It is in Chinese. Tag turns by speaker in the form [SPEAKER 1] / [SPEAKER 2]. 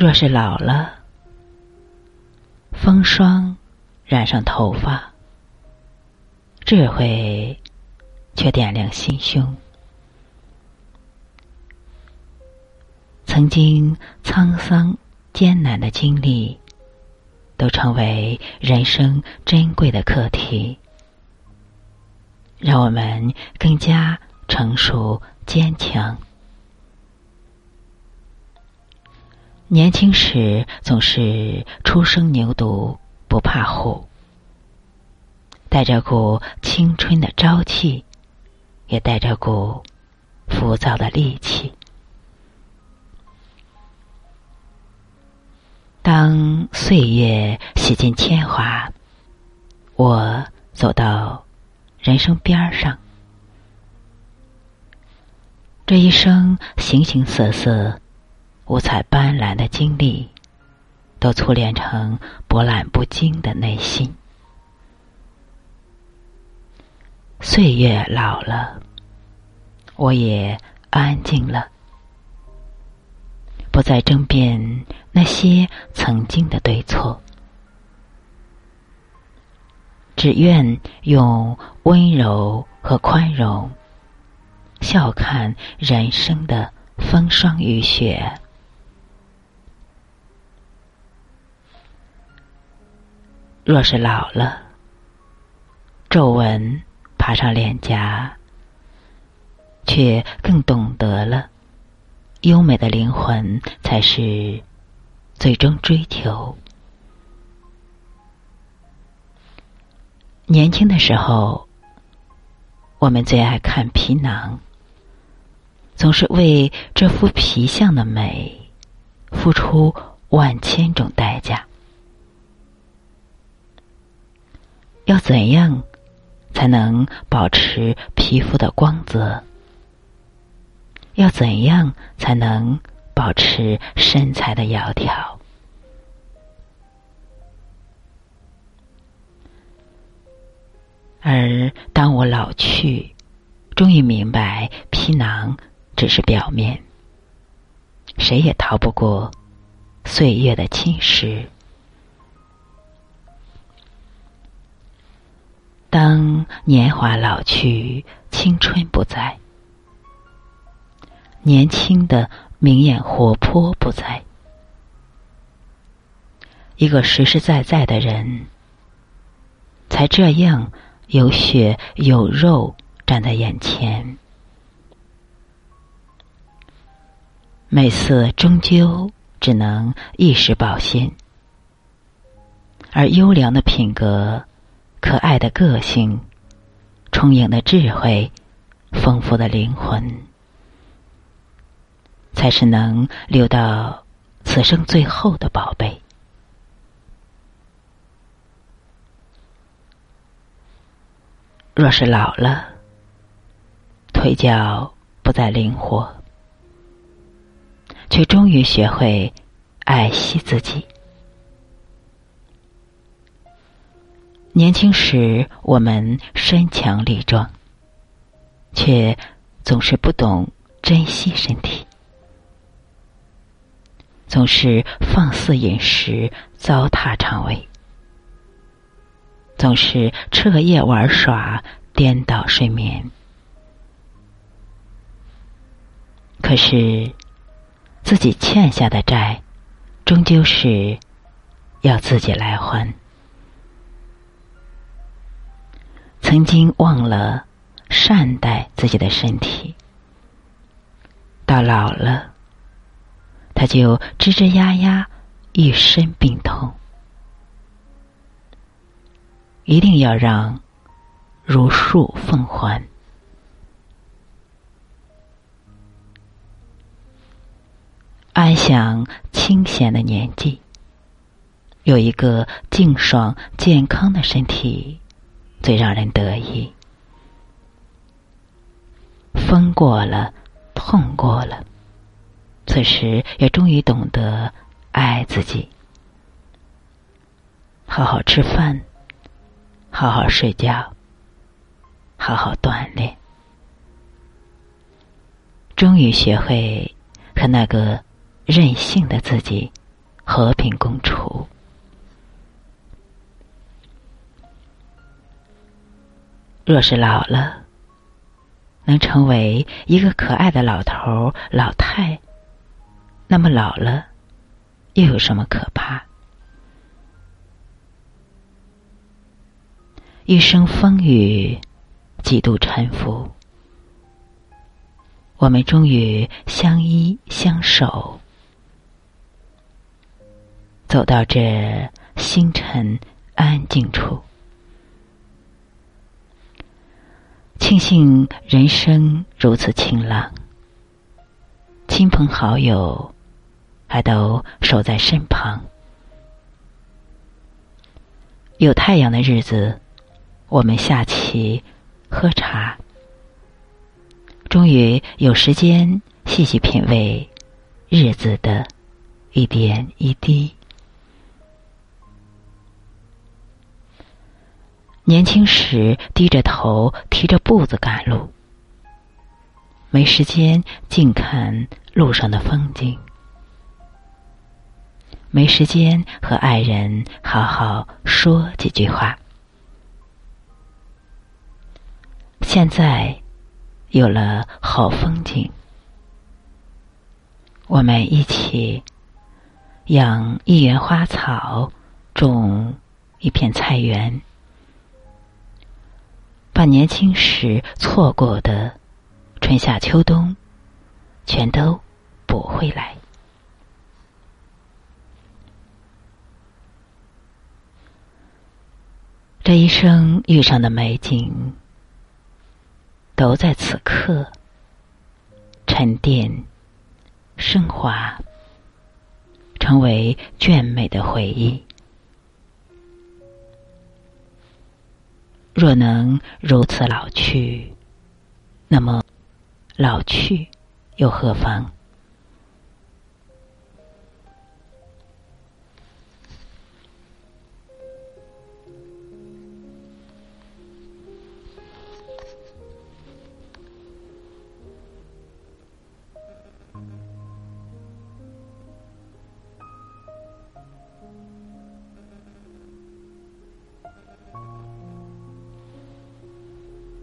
[SPEAKER 1] 若是老了，风霜染上头发，智慧却点亮心胸。曾经沧桑艰难的经历，都成为人生珍贵的课题，让我们更加成熟坚强。年轻时总是初生牛犊不怕虎，带着股青春的朝气，也带着股浮躁的戾气。当岁月洗尽铅华，我走到人生边上，这一生形形色色。五彩斑斓的经历，都淬炼成波澜不惊的内心。岁月老了，我也安静了，不再争辩那些曾经的对错，只愿用温柔和宽容，笑看人生的风霜雨雪。若是老了，皱纹爬上脸颊，却更懂得了，优美的灵魂才是最终追求。年轻的时候，我们最爱看皮囊，总是为这副皮相的美付出万千种代要怎样才能保持皮肤的光泽？要怎样才能保持身材的窈窕？而当我老去，终于明白，皮囊只是表面，谁也逃不过岁月的侵蚀。当年华老去，青春不在，年轻的明艳活泼不在，一个实实在在的人，才这样有血有肉站在眼前。美色终究只能一时保鲜，而优良的品格。可爱的个性，充盈的智慧，丰富的灵魂，才是能留到此生最后的宝贝。若是老了，腿脚不再灵活，却终于学会爱惜自己。年轻时，我们身强力壮，却总是不懂珍惜身体，总是放肆饮食，糟蹋肠胃，总是彻夜玩耍，颠倒睡眠。可是，自己欠下的债，终究是要自己来还。曾经忘了善待自己的身体，到老了，他就吱吱呀呀，一身病痛。一定要让如数奉还。安享清闲的年纪，有一个静爽健康的身体。最让人得意。风过了，痛过了，此时也终于懂得爱自己。好好吃饭，好好睡觉，好好锻炼，终于学会和那个任性的自己和平共处。若是老了，能成为一个可爱的老头、老太，那么老了又有什么可怕？一生风雨，几度沉浮，我们终于相依相守，走到这星辰安静处。庆幸人生如此晴朗，亲朋好友还都守在身旁。有太阳的日子，我们下棋、喝茶，终于有时间细细品味日子的一点一滴。年轻时低着头，提着步子赶路，没时间静看路上的风景，没时间和爱人好好说几句话。现在有了好风景，我们一起养一园花草，种一片菜园。把年轻时错过的春夏秋冬，全都补回来。这一生遇上的美景，都在此刻沉淀、升华，成为眷美的回忆。若能如此老去，那么老去又何妨？